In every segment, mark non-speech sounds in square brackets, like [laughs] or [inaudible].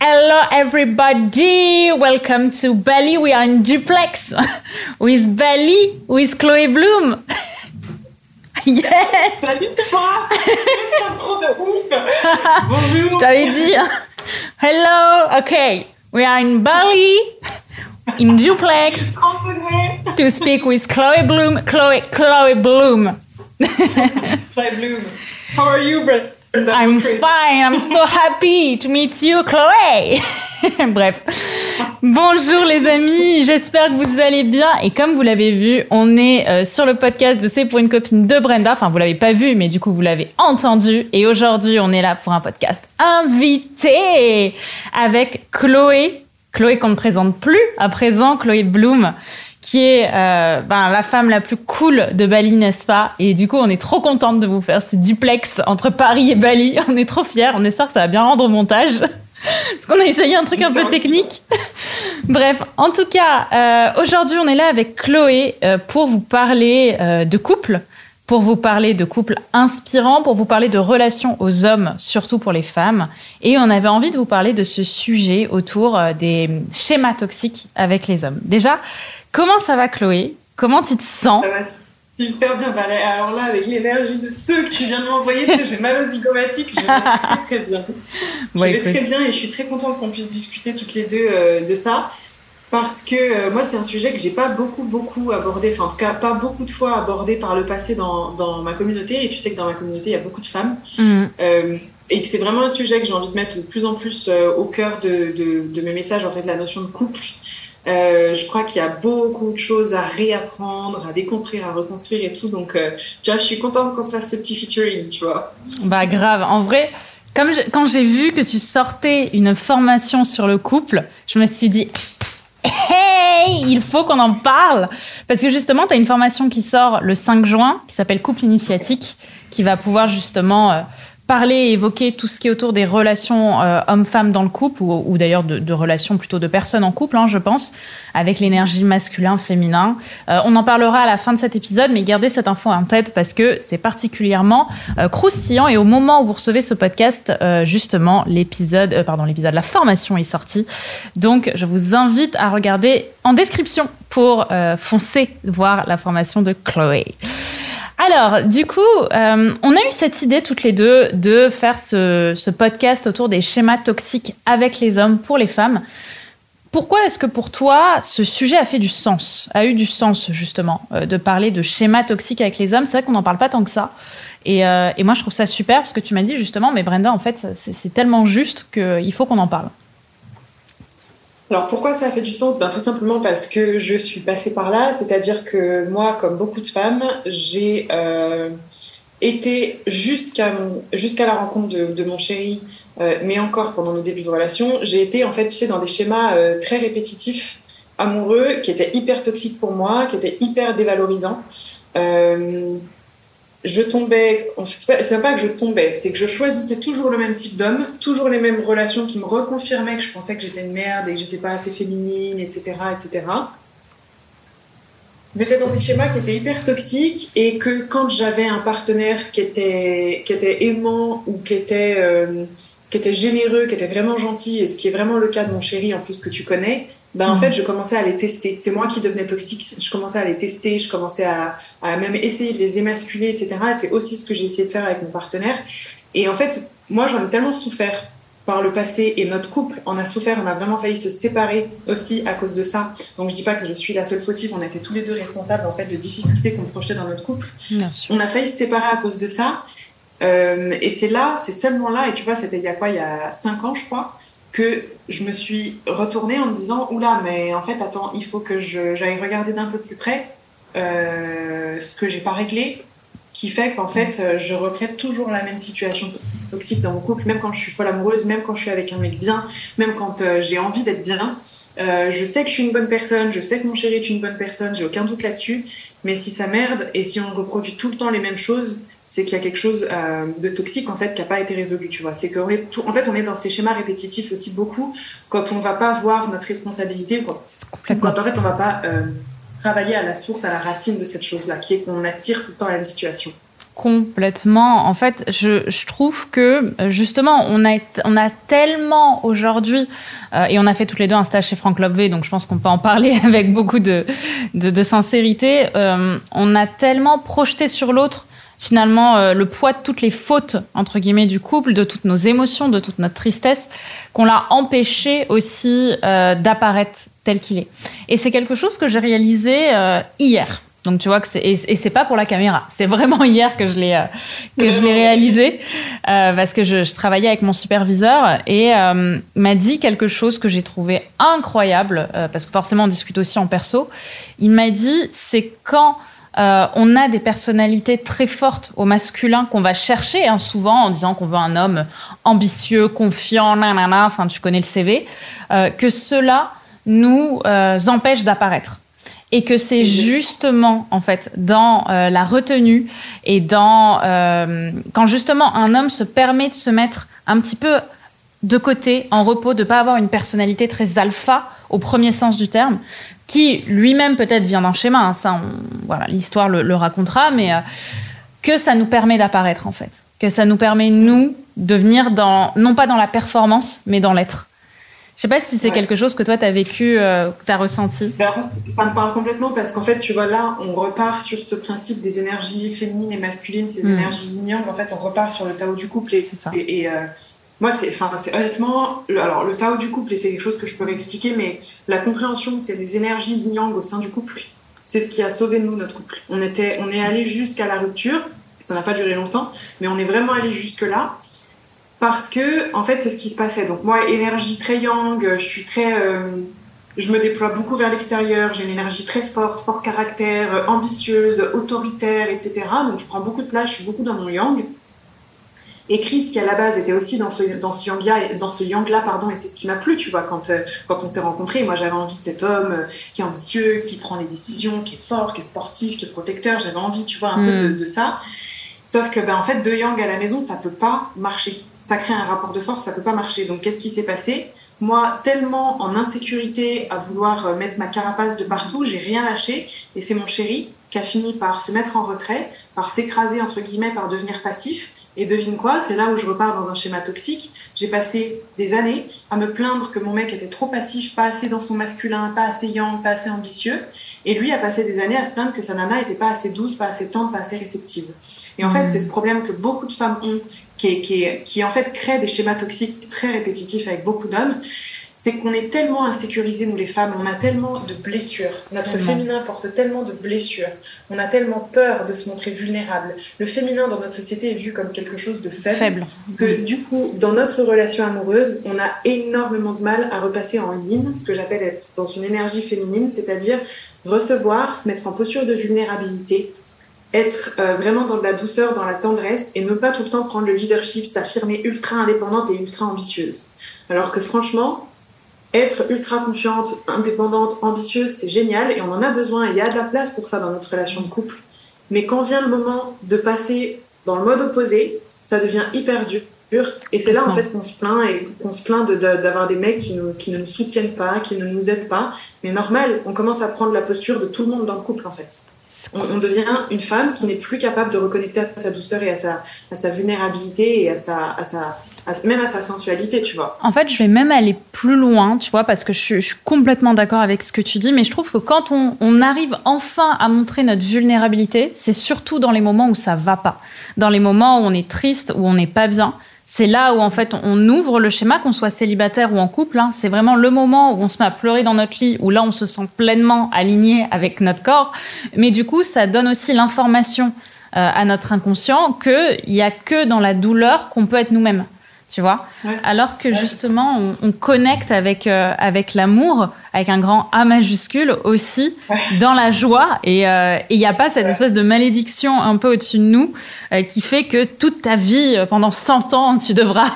Hello, everybody. Welcome to Bali. We are in duplex [laughs] with Bali, with Chloé Bloom. [laughs] yes. Salut, c'est moi. C'est trop de ouf. Bonjour. Je t'avais dit. Hello. Okay. We are in Bali, in duplex, to speak with Chloé Bloom. Chloé, Chloé Bloom. Chloe Bloom. How are you, Brenda? [laughs] I'm Chris? fine. I'm so happy to meet you, Chloé. [laughs] Bref. Bonjour les amis, j'espère que vous allez bien. Et comme vous l'avez vu, on est euh, sur le podcast de C'est pour une copine de Brenda. Enfin, vous l'avez pas vu, mais du coup, vous l'avez entendu. Et aujourd'hui, on est là pour un podcast invité avec Chloé. Chloé qu'on ne présente plus à présent, Chloé Bloom qui est euh, ben, la femme la plus cool de Bali, n'est-ce pas? Et du coup, on est trop contente de vous faire ce duplex entre Paris et Bali. [laughs] On est trop fiers. On espère que ça va bien rendre au montage. [laughs] Parce qu'on a essayé un truc un peu technique. [laughs] Bref, en tout cas, euh, aujourd'hui, on est là avec Chloé euh, pour vous parler de couple, pour vous parler de couple inspirant, pour vous parler de relations aux hommes, surtout pour les femmes. Et on avait envie de vous parler de ce sujet autour des schémas toxiques avec les hommes. Déjà, comment ça va, Chloé? Comment tu te sens? Ça va super bien. Bah, alors là, avec l'énergie de ceux que tu viens de m'envoyer, tu sais, j'ai mal aux zygomatiques. Je vais très, bien. Je vais très bien et je suis très contente qu'on puisse discuter toutes les deux euh, de ça. Parce que euh, moi, c'est un sujet que j'ai pas beaucoup, beaucoup abordé, enfin, en tout cas, pas beaucoup de fois abordé par le passé dans, dans ma communauté. Et tu sais que dans ma communauté, il y a beaucoup de femmes. Mhm. Euh, et que c'est vraiment un sujet que j'ai envie de mettre de plus en plus euh, au cœur de, de, de mes messages, en fait, la notion de couple. Euh, je crois qu'il y a beaucoup de choses à réapprendre, à déconstruire, à reconstruire et tout. Donc, euh, tu vois, je suis contente qu'on se fasse ce petit featuring, tu vois. Bah grave. En vrai, comme quand j'ai vu que tu sortais une formation sur le couple, je me suis dit, hey, il faut qu'on en parle. Parce que justement, tu as une formation qui sort le 5 juin, qui s'appelle Couple Initiatique, qui va pouvoir justement euh, parler et évoquer tout ce qui est autour des relations euh, hommes-femmes dans le couple, ou, ou d'ailleurs de, de relations plutôt de personnes en couple, hein, je pense, avec l'énergie masculin-féminin. Euh, on en parlera à la fin de cet épisode, mais gardez cette info en tête parce que c'est particulièrement euh, croustillant. Et au moment où vous recevez ce podcast, euh, justement, l'épisode, euh, pardon, l'épisode, la formation est sortie. Donc, je vous invite à regarder en description pour euh, foncer voir la formation de Chloé. Alors, du coup, euh, on a eu cette idée toutes les deux de faire ce, podcast autour des schémas toxiques avec les hommes pour les femmes. Pourquoi est-ce que pour toi, ce sujet a fait du sens, a eu du sens justement, euh, de parler de schémas toxiques avec les hommes? C'est vrai qu'on n'en parle pas tant que ça. Et, euh, et moi, je trouve ça super parce que tu m'as dit justement, mais Brenda, en fait, c'est tellement juste qu'il faut qu'on en parle. Alors pourquoi ça a fait du sens? Ben, Tout simplement parce que je suis passée par là, c'est-à-dire que moi, comme beaucoup de femmes, j'ai euh, été jusqu'à la rencontre de, de mon chéri, euh, mais encore pendant nos débuts de relation, j'ai été en fait tu sais, dans des schémas euh, très répétitifs, amoureux, qui étaient hyper toxiques pour moi, qui étaient hyper dévalorisants. Je tombais, c'est pas, c'est pas que je tombais, c'est que je choisissais toujours le même type d'homme, toujours les mêmes relations qui me reconfirmaient que je pensais que j'étais une merde et que j'étais pas assez féminine, etc., etc. J'étais dans des schémas qui étaient hyper toxiques et que quand j'avais un partenaire qui était, qui était aimant ou qui était, euh, qui était généreux, qui était vraiment gentil, et ce qui est vraiment le cas de mon chéri en plus que tu connais, ben en Mhm. fait je commençais à les tester. C'est moi qui devenais toxique, je commençais à les tester, je commençais à, à même essayer de les émasculer, etc. Et c'est aussi ce que j'ai essayé de faire avec mon partenaire. Et en fait, moi j'en ai tellement souffert par le passé et notre couple en a souffert, on a vraiment failli se séparer aussi à cause de ça. Donc je dis pas que je suis la seule fautive, on était tous les deux responsables en fait de difficultés qu'on projetait dans notre couple. Bien sûr. On a failli se séparer à cause de ça. Euh, et c'est là, c'est seulement là, et tu vois, c'était il y a quoi, il y a 5 ans, je crois, que je me suis retournée en me disant, oula, mais en fait, attends, il faut que j'aille regarder d'un peu plus près euh, ce que j'ai pas réglé, qui fait qu'en fait, euh, je recrée toujours la même situation toxique dans mon couple, même quand je suis folle amoureuse, même quand je suis avec un mec bien, même quand euh, j'ai envie d'être bien. Je sais que je suis une bonne personne, je sais que mon chéri est une bonne personne, j'ai aucun doute là-dessus. Mais si ça merde et si on reproduit tout le temps les mêmes choses, c'est qu'il y a quelque chose euh, de toxique en fait qui n'a pas été résolu, tu vois. C'est qu'en est tout, en fait, on est dans ces schémas répétitifs aussi beaucoup quand on va pas voir notre responsabilité, complètement. Quand en fait on va pas euh, travailler à la source, à la racine de cette chose-là, qui est qu'on attire tout le temps la même situation. Complètement. En fait, je, je, trouve que justement, on a, on a tellement aujourd'hui, euh, et on a fait toutes les deux un stage chez Franck Lobvé, donc je pense qu'on peut en parler [laughs] avec beaucoup de, de, de sincérité. On a tellement projeté sur l'autre finalement euh, le poids de toutes les fautes entre guillemets du couple, de toutes nos émotions, de toute notre tristesse, qu'on l'a empêché aussi euh, d'apparaître tel qu'il est. Et c'est quelque chose que j'ai réalisé euh, hier. Donc tu vois que c'est et, c'est pas pour la caméra, c'est vraiment [laughs] hier que je l'ai euh, que je l'ai réalisé euh, parce que je, je, travaillais avec mon superviseur et euh, m'a dit quelque chose que j'ai trouvé incroyable parce que forcément on discute aussi en perso. Il m'a dit c'est quand euh, on a des personnalités très fortes au masculin qu'on va chercher hein, souvent en disant qu'on veut un homme ambitieux, confiant, nanana, enfin tu connais le CV, euh, que cela nous euh, empêche d'apparaître. Et que c'est justement en fait dans la retenue et dans quand justement un homme se permet de se mettre un petit peu de côté, en repos, de pas avoir une personnalité très alpha au premier sens du terme, qui lui-même peut-être vient d'un schéma, hein, ça, on, voilà, l'histoire le, le, racontera, mais euh, que ça nous permet d'apparaître en fait, que ça nous permet nous de venir dans non pas dans la performance, mais dans l'être. Je sais pas si c'est ouais. quelque chose que toi, tu as vécu, euh, que tu as ressenti. Ben, ça me parle complètement parce qu'en fait, tu vois, là, on repart sur ce principe des énergies féminines et masculines, ces mmh. énergies yin En fait, on repart sur le Tao du couple. Et, ça. et, et euh, moi, c'est, enfin, c'est honnêtement, le, alors le Tao du couple, et c'est quelque chose que je peux expliquer, mais la compréhension de ces énergies yin au sein du couple, c'est ce qui a sauvé nous notre couple. On était, on est allé jusqu'à la rupture. Ça n'a pas duré longtemps, mais on est vraiment allé jusque là parce que en fait c'est ce qui se passait donc moi énergie très yang je suis très euh, je me déploie beaucoup vers l'extérieur j'ai une énergie très forte fort caractère ambitieuse autoritaire etc donc je prends beaucoup de place je suis beaucoup dans mon yang et Chris qui à la base était aussi dans ce dans ce yang là dans ce yang là pardon et c'est ce qui m'a plu tu vois quand euh, quand on s'est rencontrés moi j'avais envie de cet homme euh, qui est ambitieux qui prend les décisions qui est fort qui est sportif qui est protecteur j'avais envie tu vois un mm. peu de, de ça sauf que ben en fait deux yang à la maison ça peut pas marcher ça crée un rapport de force, ça peut pas marcher. Donc qu'est-ce qui s'est passé? Moi, tellement en insécurité à vouloir euh, mettre ma carapace de partout, j'ai rien lâché. Et c'est mon chéri qui a fini par se mettre en retrait, par s'écraser, entre guillemets, par devenir passif. Et devine quoi C'est là où je repars dans un schéma toxique. J'ai passé des années à me plaindre que mon mec était trop passif, pas assez dans son masculin, pas assez yang, pas assez ambitieux. Et lui a passé des années à se plaindre que sa nana était pas assez douce, pas assez tendre, pas assez réceptive. Et en mmh. fait, c'est ce problème que beaucoup de femmes ont qui, qui, qui en fait crée des schémas toxiques très répétitifs avec beaucoup d'hommes, c'est qu'on est tellement insécurisés, nous les femmes, on a tellement de blessures. Notre féminin porte tellement de blessures. On a tellement peur de se montrer vulnérable. Le féminin dans notre société est vu comme quelque chose de faible. faible. Que mmh. du coup, dans notre relation amoureuse, on a énormément de mal à repasser en yin, ce que j'appelle être dans une énergie féminine, c'est-à-dire recevoir, se mettre en posture de vulnérabilité, être euh, vraiment dans de la douceur, dans la tendresse et ne pas tout le temps prendre le leadership, s'affirmer ultra indépendante et ultra ambitieuse. Alors que franchement, être ultra confiante, indépendante, ambitieuse, c'est génial et on en a besoin et il y a de la place pour ça dans notre relation de couple. Mais quand vient le moment de passer dans le mode opposé, ça devient hyper dur. Et c'est là en fait qu'on se plaint et qu'on se plaint d'avoir de, de, des mecs qui, nous, qui ne nous soutiennent pas, qui ne nous aident pas. Mais normal, on commence à prendre la posture de tout le monde dans le couple en fait on, on, devient une femme qui n'est plus capable de reconnecter à sa douceur et à sa, à sa vulnérabilité et à sa, à sa même à sa sensualité, tu vois. En fait, je vais même aller plus loin, tu vois, parce que je, suis complètement d'accord avec ce que tu dis, mais je trouve que quand on, on arrive enfin à montrer notre vulnérabilité, c'est surtout dans les moments où ça va pas, dans les moments où on est triste, où on n'est pas bien c'est là où en fait on ouvre le schéma, qu'on soit célibataire ou en couple. Hein. C'est vraiment le moment où on se met à pleurer dans notre lit, où là on se sent pleinement aligné avec notre corps. Mais du coup, ça donne aussi l'information euh, à notre inconscient qu'il n'y a que dans la douleur qu'on peut être nous-mêmes tu vois ouais. alors que justement on, on connecte avec euh, avec l'amour avec un grand A majuscule aussi ouais. dans la joie et il euh, n'y a pas cette ouais. espèce de malédiction un peu au-dessus de nous euh, qui fait que toute ta vie pendant 100 ans tu devras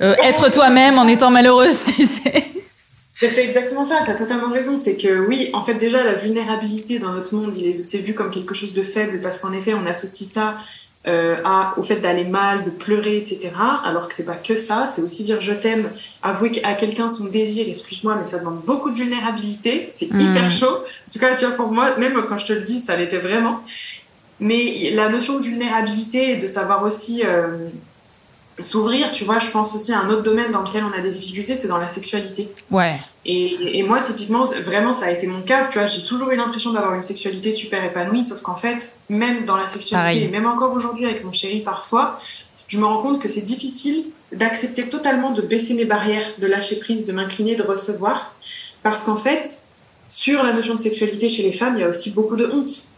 être toi-même en étant malheureuse tu sais c'est exactement ça, tu as totalement raison. C'est que oui, en fait, déjà, la vulnérabilité dans notre monde, c'est vu comme quelque chose de faible parce qu'en effet, on associe ça euh, à, au fait d'aller mal, de pleurer, etc. Alors que c'est pas que ça, c'est aussi dire je t'aime, avouer à quelqu'un son désir, excuse-moi, mais ça demande beaucoup de vulnérabilité, c'est mmh. hyper chaud. En tout cas, tu vois, pour moi, même quand je te le dis, ça l'était vraiment. Mais la notion de vulnérabilité et de savoir aussi euh, s'ouvrir, tu vois, je pense aussi à un autre domaine dans lequel on a des difficultés, c'est dans la sexualité. Ouais. Et, et, moi, typiquement, vraiment, ça a été mon cas. Tu vois, j'ai toujours eu l'impression d'avoir une sexualité super épanouie, sauf qu'en fait, même dans la sexualité, et même encore aujourd'hui avec mon chéri, parfois, je me rends compte que c'est difficile d'accepter totalement de baisser mes barrières, de lâcher prise, de m'incliner, de recevoir. Parce qu'en fait, sur la notion de sexualité chez les femmes, il y a aussi beaucoup de honte.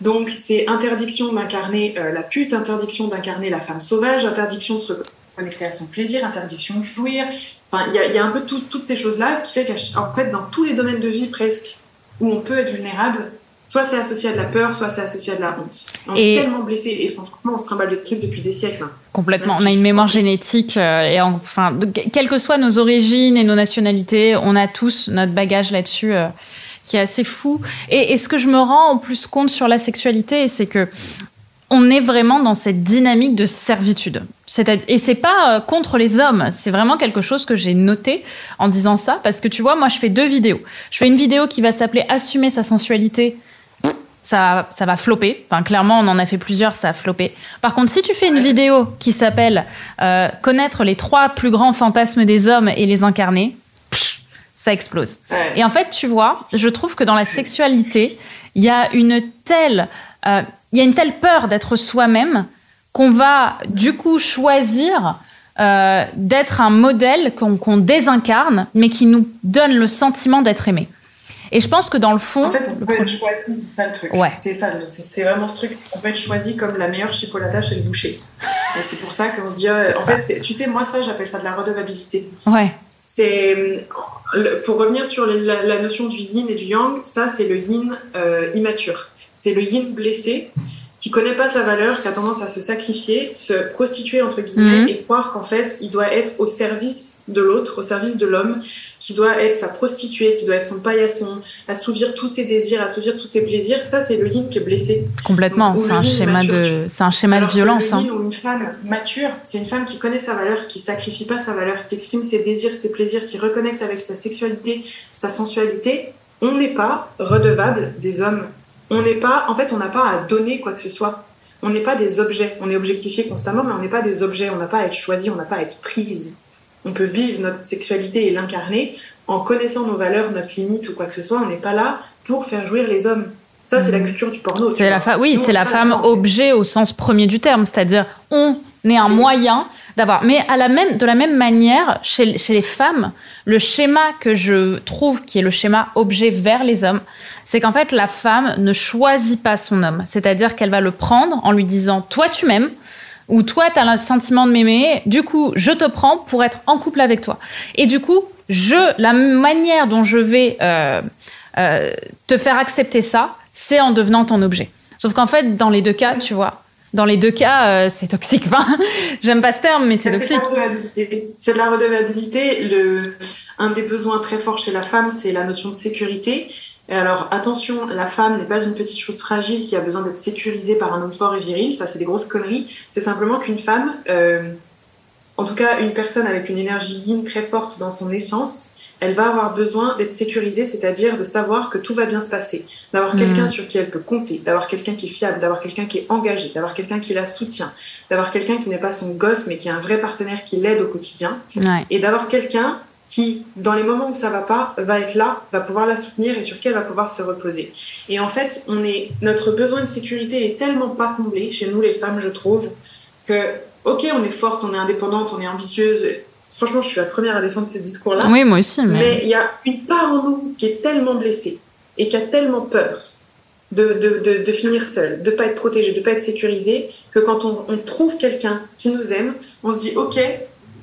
Donc, c'est interdiction d'incarner euh, la pute, interdiction d'incarner la femme sauvage, interdiction de se reconnecter à son plaisir, interdiction de jouir. Enfin, il y a, y a, un peu toutes ces choses-là, ce qui fait qu'en fait, dans tous les domaines de vie presque où on peut être vulnérable, soit c'est associé à de la peur, soit c'est associé à de la honte. On et est tellement blessé et franchement, on se trimballe des trucs depuis des siècles. Hein. Complètement. On a une mémoire génétique euh, et enfin, quelles que soient nos origines et nos nationalités, on a tous notre bagage là-dessus. Euh, qui est assez fou. Et, ce que je me rends en plus compte sur la sexualité, c'est que on est vraiment dans cette dynamique de servitude. Et c'est pas euh, contre les hommes, c'est vraiment quelque chose que j'ai noté en disant ça, parce que tu vois, moi je fais deux vidéos. Je fais une vidéo qui va s'appeler Assumer sa sensualité. Ça, ça va flopper. Enfin, clairement, on en a fait plusieurs, ça a floppé. Par contre, si tu fais une vidéo qui s'appelle euh, Connaître les trois plus grands fantasmes des hommes et les incarner, ça explose. Et en fait, tu vois, je trouve que dans la sexualité, il y a une telle, euh, y a une telle peur d'être soi-même qu'on va du coup choisir euh, d'être un modèle qu'on désincarne, mais qui nous donne le sentiment d'être aimé. Et je pense que dans le fond. En fait, on peut être choisi, c'est ça le truc. Ouais. C'est ça, c'est vraiment ce truc, c'est qu'on peut être choisi comme la meilleure chipolata chez le boucher. Et c'est pour ça qu'on se dit. Euh, en fait, tu sais, moi, ça, j'appelle ça de la redevabilité. Ouais. C'est pour revenir sur la, notion du yin et du yang, ça c'est le yin euh, immature. C'est le yin blessé qui connaît pas sa valeur, qui a tendance à se sacrifier, se prostituer entre guillemets mhm. et croire qu'en fait il doit être au service de l'autre, au service de l'homme, qui doit être sa prostituée, qui doit être son paillasson, assouvir tous ses désirs, assouvir tous ses plaisirs. Ça c'est le yin qui est blessé. Complètement, c'est un, schéma de, c'est un schéma de violence. le yin hein. ou une femme mature, c'est une femme qui connaît sa valeur, qui sacrifie pas sa valeur, qui exprime ses désirs, ses plaisirs, qui reconnecte avec sa sexualité, sa sensualité. On n'est pas redevable des hommes on n'est pas, en fait, on n'a pas à donner quoi que ce soit. On n'est pas des objets. On est objectifié constamment, mais on n'est pas des objets. On n'a pas à être choisi, on n'a pas à être prise. On peut vivre notre sexualité et l'incarner en connaissant nos valeurs, notre limite ou quoi que ce soit. On n'est pas là pour faire jouir les hommes. Ça, c'est la mhm. culture du porno. C'est la oui, c'est la femme objet au sens premier du terme, c'est-à-dire on est un moyen d'avoir. Mais à la même, de la même manière, chez, chez les femmes, le schéma que je trouve qui est le schéma objet vers les hommes, c'est qu'en fait, la femme ne choisit pas son homme. C'est-à-dire qu'elle va le prendre en lui disant Toi, tu m'aimes ou toi, tu as le sentiment de m'aimer, du coup, je te prends pour être en couple avec toi. Et du coup, je, la manière dont je vais euh, euh, te faire accepter ça, c'est en devenant ton objet. Sauf qu'en fait, dans les deux cas, tu vois, dans les deux cas, euh, c'est toxique. [laughs] Enfin, j'aime pas ce terme, mais c'est toxique. C'est de la redevabilité. Le, un des besoins très forts chez la femme, c'est la notion de sécurité. Et alors, attention, la femme n'est pas une petite chose fragile qui a besoin d'être sécurisée par un homme fort et viril. Ça, c'est des grosses conneries. C'est simplement qu'une femme, euh, en tout cas une personne avec une énergie yin très forte dans son essence, elle va avoir besoin d'être sécurisée, c'est-à-dire de savoir que tout va bien se passer, d'avoir quelqu'un mhm. sur qui elle peut compter, d'avoir quelqu'un qui est fiable, d'avoir quelqu'un qui est engagé, d'avoir quelqu'un qui la soutient, d'avoir quelqu'un qui n'est pas son gosse mais qui est un vrai partenaire qui l'aide au quotidien, et d'avoir quelqu'un qui, dans les moments où ça va pas, va être là, va pouvoir la soutenir et sur qui elle va pouvoir se reposer. Et en fait, on est, notre besoin de sécurité est tellement pas comblé chez nous les femmes, je trouve, que ok, on est forte, on est indépendante, on est ambitieuse, Franchement, je suis la première à défendre ces discours-là. Oui, moi aussi. Mais il y a une part en nous qui est tellement blessée et qui a tellement peur de, de, de, finir seule, de ne pas être protégée, de ne pas être sécurisée, que quand on, on trouve quelqu'un qui nous aime, on se dit Ok,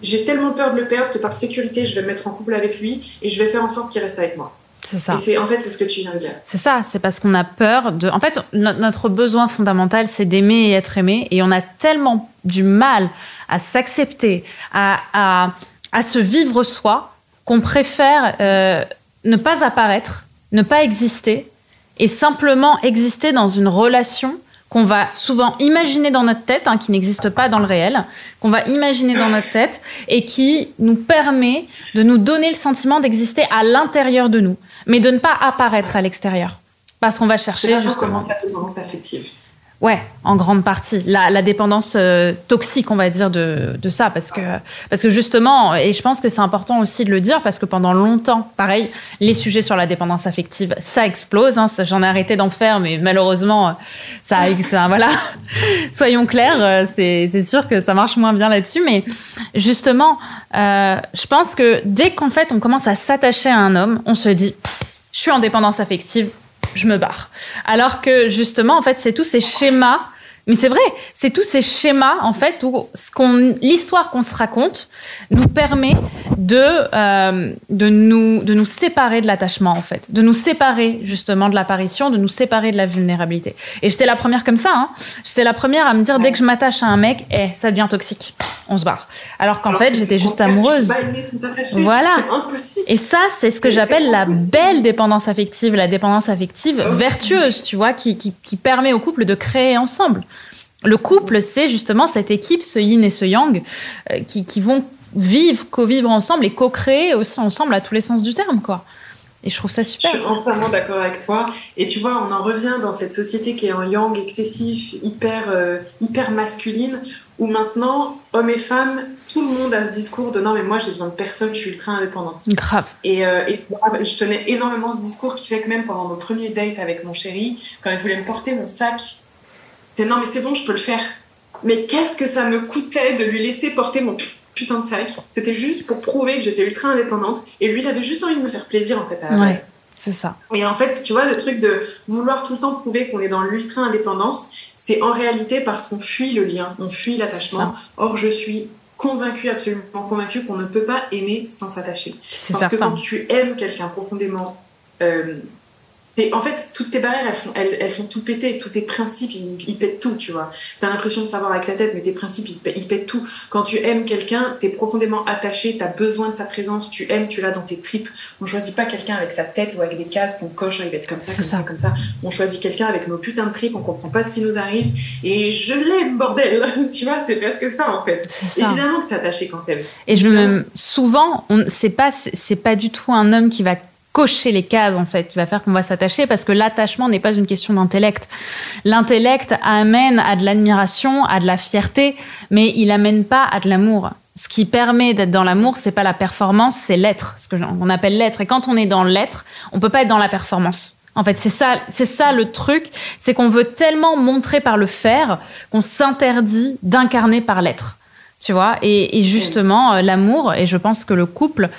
j'ai tellement peur de le perdre que par sécurité, je vais me mettre en couple avec lui et je vais faire en sorte qu'il reste avec moi. C'est ça. Et c'est, en fait, c'est ce que tu viens de dire. C'est ça, c'est parce qu'on a peur de. En fait, notre besoin fondamental, c'est d'aimer et être aimé. Et on a tellement du mal à s'accepter, à, à, à, se vivre soi, qu'on préfère euh, ne pas apparaître, ne pas exister, et simplement exister dans une relation qu'on va souvent imaginer dans notre tête, hein, qui n'existe pas dans le réel, qu'on va imaginer dans notre tête et qui nous permet de nous donner le sentiment d'exister à l'intérieur de nous, mais de ne pas apparaître à l'extérieur. Parce qu'on va chercher justement. La affective. Ouais, en grande partie. La, dépendance euh, toxique, on va dire, de, ça. Parce que, parce que justement, et je pense que c'est important aussi de le dire, parce que pendant longtemps, pareil, les sujets sur la dépendance affective, ça explose. Hein, J'en ai arrêté d'en faire, mais malheureusement, ça voilà. [laughs] Soyons clairs, euh, c'est sûr que ça marche moins bien là-dessus. Mais justement, euh, je pense que dès qu'en fait, on commence à s'attacher à un homme, on se dit, je suis en dépendance affective, je me barre. Alors que justement, en fait, c'est tous ces schémas. Mais c'est vrai, c'est tous ces schémas, en fait, où ce qu'on, l'histoire qu'on se raconte nous permet de, euh, de, nous, de nous séparer de l'attachement, en fait. De nous séparer, justement, de l'apparition, de nous séparer de la vulnérabilité. Et j'étais la première comme ça, hein. J'étais la première à me dire, dès que je m'attache à un mec, eh, ça devient toxique. On se barre. Alors qu'en fait, j'étais juste amoureuse. Voilà. Et ça, c'est ce que j'appelle la belle dépendance affective, la dépendance affective vertueuse, tu vois, qui, qui, qui permet au couple de créer ensemble. Le couple, c'est justement cette équipe, ce yin et ce yang, euh, qui, qui, vont vivre, co-vivre ensemble et co-créer aussi ensemble à tous les sens du terme, quoi. Et je trouve ça super. Je suis entièrement d'accord avec toi. Et tu vois, on en revient dans cette société qui est en yang excessif, hyper, euh, hyper masculine, où maintenant, hommes et femmes, tout le monde a ce discours de non, mais moi j'ai besoin de personne, je suis ultra indépendante. Grave. Et, euh, et, je tenais énormément ce discours qui fait que même pendant nos premiers dates avec mon chéri, quand il voulait me porter mon sac, c'était non, mais c'est bon, je peux le faire. Mais qu'est-ce que ça me coûtait de lui laisser porter mon putain de sac? C'était juste pour prouver que j'étais ultra indépendante. Et lui, il avait juste envie de me faire plaisir, en fait, à la ouais, C'est ça. Et en fait, tu vois, le truc de vouloir tout le temps prouver qu'on est dans l'ultra indépendance, c'est en réalité parce qu'on fuit le lien, on fuit l'attachement. Or, je suis convaincue, absolument convaincue qu'on ne peut pas aimer sans s'attacher. Parce certain. que quand tu aimes quelqu'un profondément, euh, et en fait, toutes tes barrières, elles font, elles, elles font tout péter. Tous tes principes, ils, pètent tout, tu vois. T'as l'impression de savoir avec la tête, mais tes principes, ils, ils pètent tout. Quand tu aimes quelqu'un, t'es profondément attaché, t'as besoin de sa présence, tu aimes, tu l'as dans tes tripes. On choisit pas quelqu'un avec sa tête ou avec des cases qu'on coche, il va être comme ça, comme ça. comme ça. On choisit quelqu'un avec nos putains de tripes, on comprend pas ce qui nous arrive. Et je l'aime, bordel [laughs] Tu vois, c'est presque ça, en fait. Évidemment que t'es attaché quand t'aimes. Et je me... souvent, c'est pas, c'est pas du tout un homme qui va cocher les cases en fait qui va faire qu'on va s'attacher parce que l'attachement n'est pas une question d'intellect. L'intellect amène à de l'admiration, à de la fierté, mais il amène pas à de l'amour. Ce qui permet d'être dans l'amour, c'est pas la performance, c'est l'être, ce qu'on appelle l'être. Et quand on est dans l'être, on peut pas être dans la performance. En fait, c'est ça, c'est ça le truc, c'est qu'on veut tellement montrer par le faire qu'on s'interdit d'incarner par l'être. Tu vois? Et, et justement, euh, l'amour, et je pense que le couple,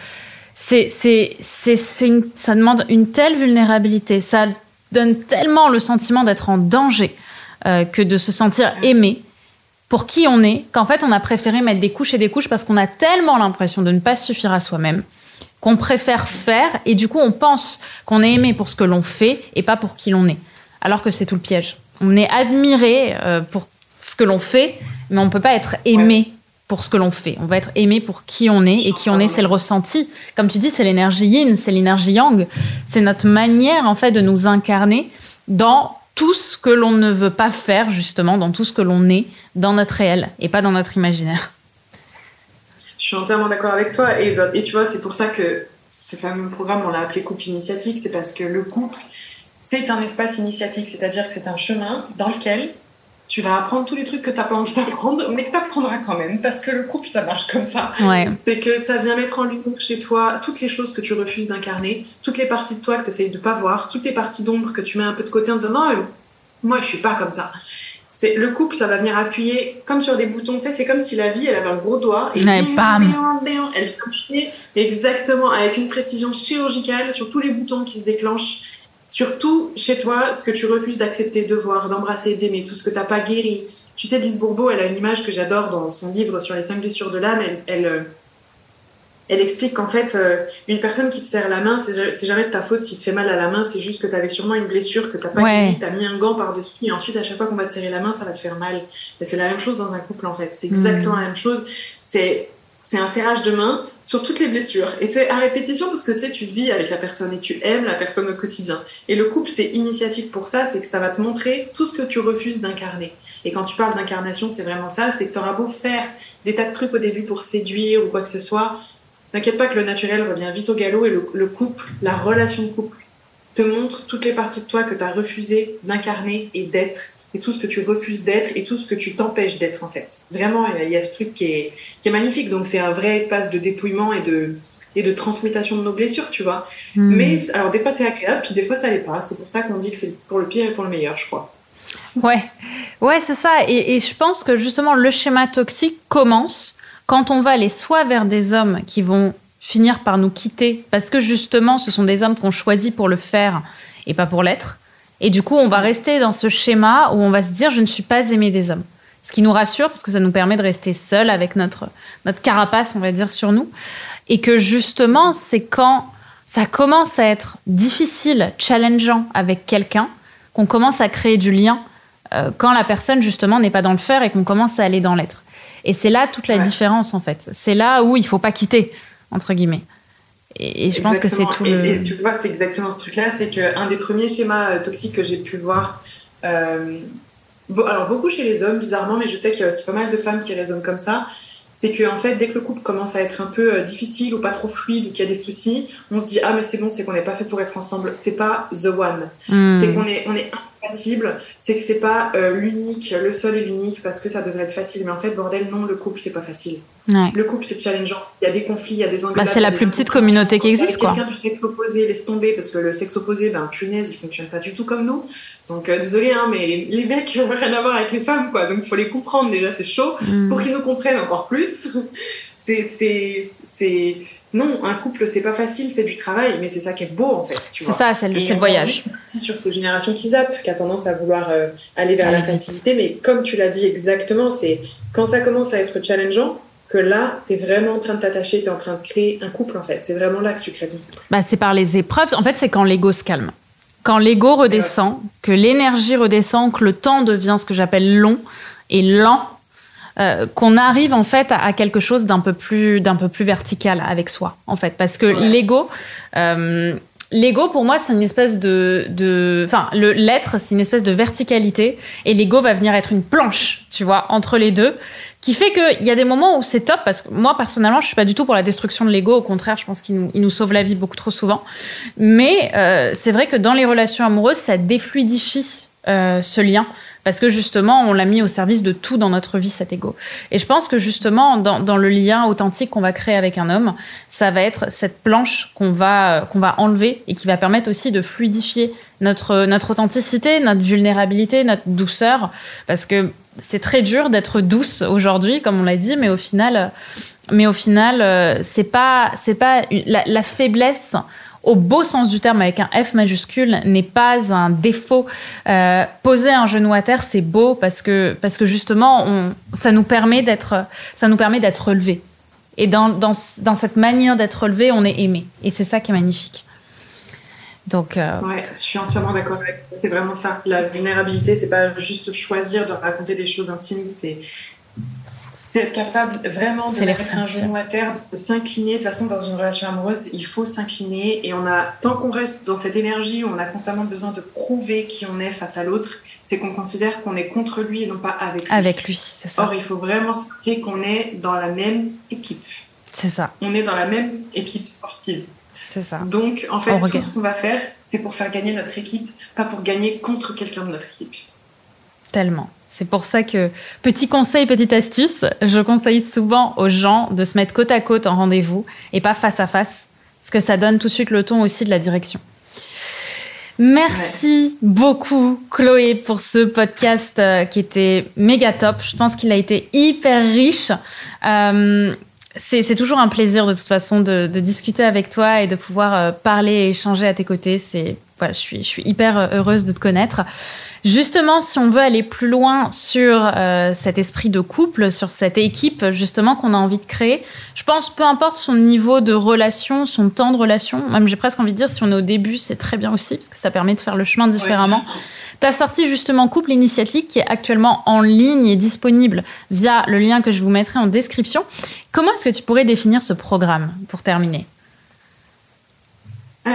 c'est, c'est, c'est, une, ça demande une telle vulnérabilité, ça donne tellement le sentiment d'être en danger euh, que de se sentir aimé pour qui on est, qu'en fait on a préféré mettre des couches et des couches parce qu'on a tellement l'impression de ne pas suffire à soi-même qu'on préfère faire et du coup on pense qu'on est aimé pour ce que l'on fait et pas pour qui l'on est. Alors que c'est tout le piège. On est admiré euh, pour ce que l'on fait, mais on ne peut pas être aimé pour ce que l'on fait. On va être aimé pour qui on est et qui on est, c'est le ressenti. Comme tu dis, c'est l'énergie yin, c'est l'énergie yang. C'est notre manière en fait de nous incarner dans tout ce que l'on ne veut pas faire justement, dans tout ce que l'on est dans notre réel et pas dans notre imaginaire. Je suis entièrement d'accord avec toi et, bah, et tu vois, c'est pour ça que ce fameux programme, on l'a appelé couple initiatique, c'est parce que le couple, c'est un espace initiatique, c'est-à-dire que c'est un chemin dans lequel tu vas apprendre tous les trucs que tu n'as pas envie d'apprendre, mais que tu apprendras quand même, parce que le couple, ça marche comme ça. C'est que ça vient mettre en lumière chez toi toutes les choses que tu refuses d'incarner, toutes les parties de toi que tu essayes de pas voir, toutes les parties d'ombre que tu mets un peu de côté en disant non, moi je suis pas comme ça. C'est le couple, ça va venir appuyer comme sur des boutons. Tu sais, c'est comme si la vie, elle avait un gros doigt et bam, elle appuie exactement avec une précision chirurgicale sur tous les boutons qui se déclenchent Surtout chez toi, ce que tu refuses d'accepter, de voir, d'embrasser, d'aimer, tout ce que tu n'as pas guéri. Tu sais, Lise Bourbeau, elle a une image que j'adore dans son livre sur les cinq blessures de l'âme. Elle, elle, euh, elle, explique qu'en fait, euh, une personne qui te serre la main, c'est jamais de ta faute si te fait mal à la main, c'est juste que tu avais sûrement une blessure que tu n'as pas guéri, tu as mis un gant par-dessus, et ensuite, à chaque fois qu'on va te serrer la main, ça va te faire mal. C'est la même chose dans un couple, en fait. C'est exactement mmh. la même chose. C'est un serrage de main sur toutes les blessures. Et c'est à répétition parce que tu tu vis avec la personne et tu aimes la personne au quotidien. Et le couple, c'est initiatique pour ça, c'est que ça va te montrer tout ce que tu refuses d'incarner. Et quand tu parles d'incarnation, c'est vraiment ça, c'est que tu auras beau faire des tas de trucs au début pour séduire ou quoi que ce soit, n'inquiète pas que le naturel revient vite au galop et le, le couple, la relation de couple, te montre toutes les parties de toi que tu as refusé d'incarner et d'être et tout ce que tu refuses d'être et tout ce que tu t'empêches d'être en fait. Vraiment, il y, a ce truc qui est, qui est magnifique. Donc c'est un vrai espace de dépouillement et de, et de transmutation de nos blessures, tu vois. Hmm. Mais alors des fois c'est agréable, puis des fois ça l'est pas. C'est pour ça qu'on dit que c'est pour le pire et pour le meilleur, je crois. Ouais, ouais, c'est ça. Et, et, je pense que justement le schéma toxique commence quand on va aller soit vers des hommes qui vont finir par nous quitter parce que justement ce sont des hommes qu'on choisit pour le faire et pas pour l'être. Et du coup, on va rester dans ce schéma où on va se dire je ne suis pas aimé des hommes. Ce qui nous rassure parce que ça nous permet de rester seul avec notre, notre carapace, on va dire, sur nous. Et que justement, c'est quand ça commence à être difficile, challengeant avec quelqu'un, qu'on commence à créer du lien euh, quand la personne, justement, n'est pas dans le faire et qu'on commence à aller dans l'être. Et c'est là toute la différence, en fait. C'est là où il faut pas quitter, entre guillemets. Et, je pense que c'est tout. Et, tu vois, c'est exactement ce truc-là. C'est qu'un des premiers schémas euh, toxiques que j'ai pu voir, euh, alors beaucoup chez les hommes, bizarrement, mais je sais qu'il y a aussi pas mal de femmes qui raisonnent comme ça. C'est que en fait, dès que le couple commence à être un peu euh, difficile ou pas trop fluide ou qu'il y a des soucis, on se dit ah mais c'est bon, c'est qu'on n'est pas fait pour être ensemble. C'est pas the one. Hmm. C'est qu'on est on est c'est que c'est pas euh, l'unique, le seul et l'unique parce que ça devrait être facile. Mais en fait, bordel, non, le couple, c'est pas facile. Le couple, c'est challengeant. Il y a des conflits, il y a des engueulades. Bah, c'est la plus petite communauté qui existe, quoi. Quelqu'un du sexe opposé, laisse tomber parce que le sexe opposé, ben, punaise, il fonctionne pas du tout comme nous. Donc, euh, désolé, hein, mais les, mecs [laughs] n'ont rien à voir avec les femmes, quoi. Donc, il faut les comprendre déjà, c'est chaud. Mm. Pour qu'ils nous comprennent encore plus, [laughs] c'est, non, un couple, c'est pas facile, c'est du travail, mais c'est ça qui est beau en fait. C'est ça, c'est le, le voyage. C'est sur cette génération qui zappe, qui a tendance à vouloir euh, aller vers la facilité, mais comme tu l'as dit exactement, c'est quand ça commence à être challengeant, que là, tu es vraiment en train de t'attacher, tu es en train de créer un couple en fait. C'est vraiment là que tu crées ton couple. Bah, c'est par les épreuves. En fait, c'est quand l'ego se calme. Quand l'ego redescend, que l'énergie redescend, que le temps devient ce que j'appelle long et lent, euh, qu'on arrive en fait à, quelque chose d'un peu plus d'un peu plus vertical avec soi en fait. Parce que l'ego euh, L'ego, pour moi, c'est une espèce de, enfin, le l'être, c'est une espèce de verticalité, et l'ego va venir être une planche, tu vois, entre les deux, qui fait qu'il y a des moments où c'est top, parce que moi, personnellement, je suis pas du tout pour la destruction de l'ego, au contraire, je pense qu'il nous, il nous sauve la vie beaucoup trop souvent. Mais euh, c'est vrai que dans les relations amoureuses, ça défluidifie euh, ce lien parce que justement on l'a mis au service de tout dans notre vie cet ego. Et je pense que justement dans, le lien authentique qu'on va créer avec un homme ça va être cette planche qu'on va qu'on va enlever et qui va permettre aussi de fluidifier notre notre authenticité notre vulnérabilité notre douceur. Parce que c'est très dur d'être douce aujourd'hui comme on l'a dit mais au final mais au final euh, c'est pas pas la faiblesse au beau sens du terme avec un F majuscule n'est pas un défaut. Euh, poser un genou à terre, c'est beau parce que, parce que justement, on, ça nous permet d'être, relevé. Et dans, dans, dans cette manière d'être relevé, on est aimé. Et c'est ça qui est magnifique. Donc, euh... ouais, je suis entièrement d'accord avec. C'est vraiment ça. La vulnérabilité, c'est pas juste choisir de raconter des choses intimes, c'est c'est être capable vraiment de mettre un genou à terre, de s'incliner. De toute façon, dans une relation amoureuse, il faut s'incliner. Et on a, tant qu'on reste dans cette énergie où on a constamment besoin de prouver qui on est face à l'autre, c'est qu'on considère qu'on est contre lui et non pas avec lui. Avec lui, c'est ça. Or, il faut vraiment se rappeler qu'on est dans la même équipe. C'est ça. On est dans la même équipe sportive. C'est ça. Donc, en fait, tout ce qu'on va faire, c'est pour faire gagner notre équipe, pas pour gagner contre quelqu'un de notre équipe. Tellement. C'est pour ça que, petit conseil, petite astuce, je conseille souvent aux gens de se mettre côte à côte en rendez-vous et pas face à face, parce que ça donne tout de suite le ton aussi de la direction. Merci beaucoup, Chloé, pour ce podcast euh, qui était méga top. Je pense qu'il a été hyper riche. Euh, c'est toujours un plaisir de toute façon de, discuter avec toi et de pouvoir euh, parler et échanger à tes côtés. C'est voilà, je suis, je suis hyper heureuse de te connaître. Justement, si on veut aller plus loin sur euh, cet esprit de couple, sur cette équipe justement qu'on a envie de créer, je pense peu importe son niveau de relation, son temps de relation, même j'ai presque envie de dire si on est au début, c'est très bien aussi parce que ça permet de faire le chemin différemment. tu as sorti justement Couple Initiatique qui est actuellement en ligne et disponible via le lien que je vous mettrai en description. Comment est-ce que tu pourrais définir ce programme pour terminer? Euh,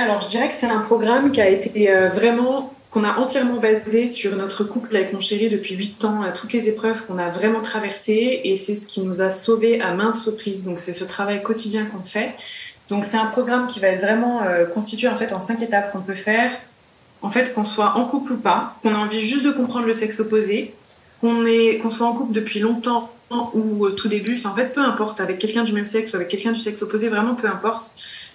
alors, je dirais que c'est un programme qui a été euh, vraiment qu'on a entièrement basé sur notre couple avec mon chéri depuis 8 ans, toutes les épreuves qu'on a vraiment traversées, et c'est ce qui nous a sauvés à maintes reprises. Donc c'est ce travail quotidien qu'on fait. Donc c'est un programme qui va être vraiment euh, constitué en fait en cinq étapes qu'on peut faire en fait, qu'on soit en couple ou pas, qu'on a envie juste de comprendre le sexe opposé, qu'on qu'on soit en couple depuis longtemps ou au tout début, en fait, peu importe, avec quelqu'un du même sexe ou avec quelqu'un du sexe opposé, vraiment peu importe.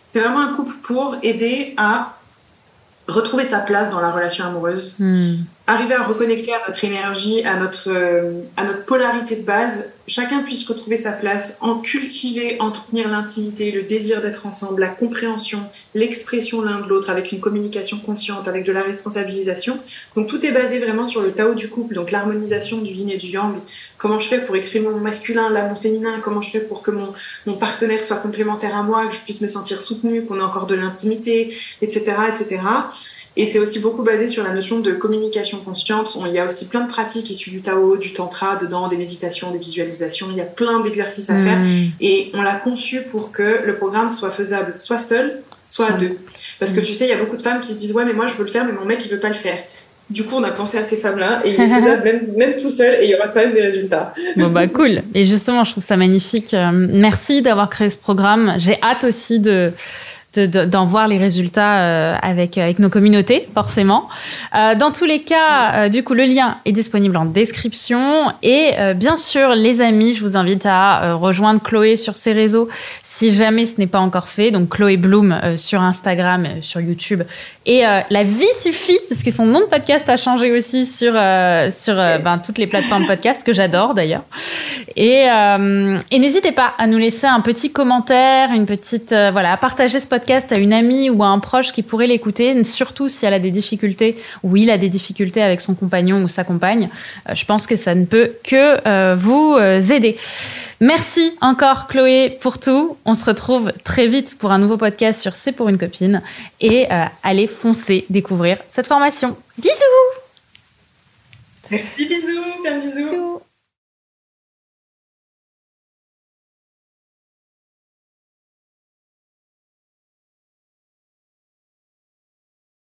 C'est vraiment un couple pour aider à retrouver sa place dans la relation amoureuse, Hmm. Arriver à reconnecter à notre énergie, à notre, euh, à notre polarité de base, chacun puisse retrouver sa place, en cultiver, entretenir l'intimité, le désir d'être ensemble, la compréhension, l'expression l'un de l'autre avec une communication consciente, avec de la responsabilisation. Donc tout est basé vraiment sur le Tao du couple, donc l'harmonisation du yin et du yang. Comment je fais pour exprimer mon masculin, là mon féminin, comment je fais pour que mon, mon partenaire soit complémentaire à moi, que je puisse me sentir soutenue, qu'on ait encore de l'intimité, etc., etc. Et c'est aussi beaucoup basé sur la notion de communication consciente. On- Il y a aussi plein de pratiques issues du Tao, du Tantra, dedans, des méditations, des visualisations. Il y a plein d'exercices à faire. Hmm. Et on l'a conçu pour que le programme soit faisable, soit seul, soit à Soit- deux. Parce que tu sais, il y a beaucoup de femmes qui se disent Ouais, mais moi je veux le faire, mais mon mec il veut pas le faire. Du coup, on a pensé à ces femmes-là et il est [laughs] faisable même, même tout seul et il y aura quand même des résultats. Bon bah [laughs] cool. Et justement, je trouve ça magnifique. Euh, Merci d'avoir créé ce programme. J'ai hâte aussi de de- de- d'en voir les résultats euh, avec avec nos communautés forcément. Euh, dans tous les cas, euh, du coup, le lien est disponible en description et euh, bien sûr, les amis, je vous invite à euh, rejoindre Chloé sur ses réseaux si jamais ce n'est pas encore fait. Donc Chloé Bloom euh, sur Instagram, euh, sur YouTube et euh, la vie suffit parce que son nom de podcast a changé aussi sur euh, sur euh, ben, toutes les plateformes podcast que j'adore d'ailleurs. Et, euh, et n'hésitez pas à nous laisser un petit commentaire, une petite euh, voilà, à partager ce podcast à une amie ou à un proche qui pourrait l'écouter, surtout si elle a des difficultés ou il a des difficultés avec son compagnon ou sa compagne. Euh, je pense que ça ne peut que euh, vous euh, aider. Merci encore Chloé pour tout. On se retrouve très vite pour un nouveau podcast sur C'est pour une copine et euh, allez foncer découvrir cette formation. Bisous. Merci, bisous, bien bisous. Bisous.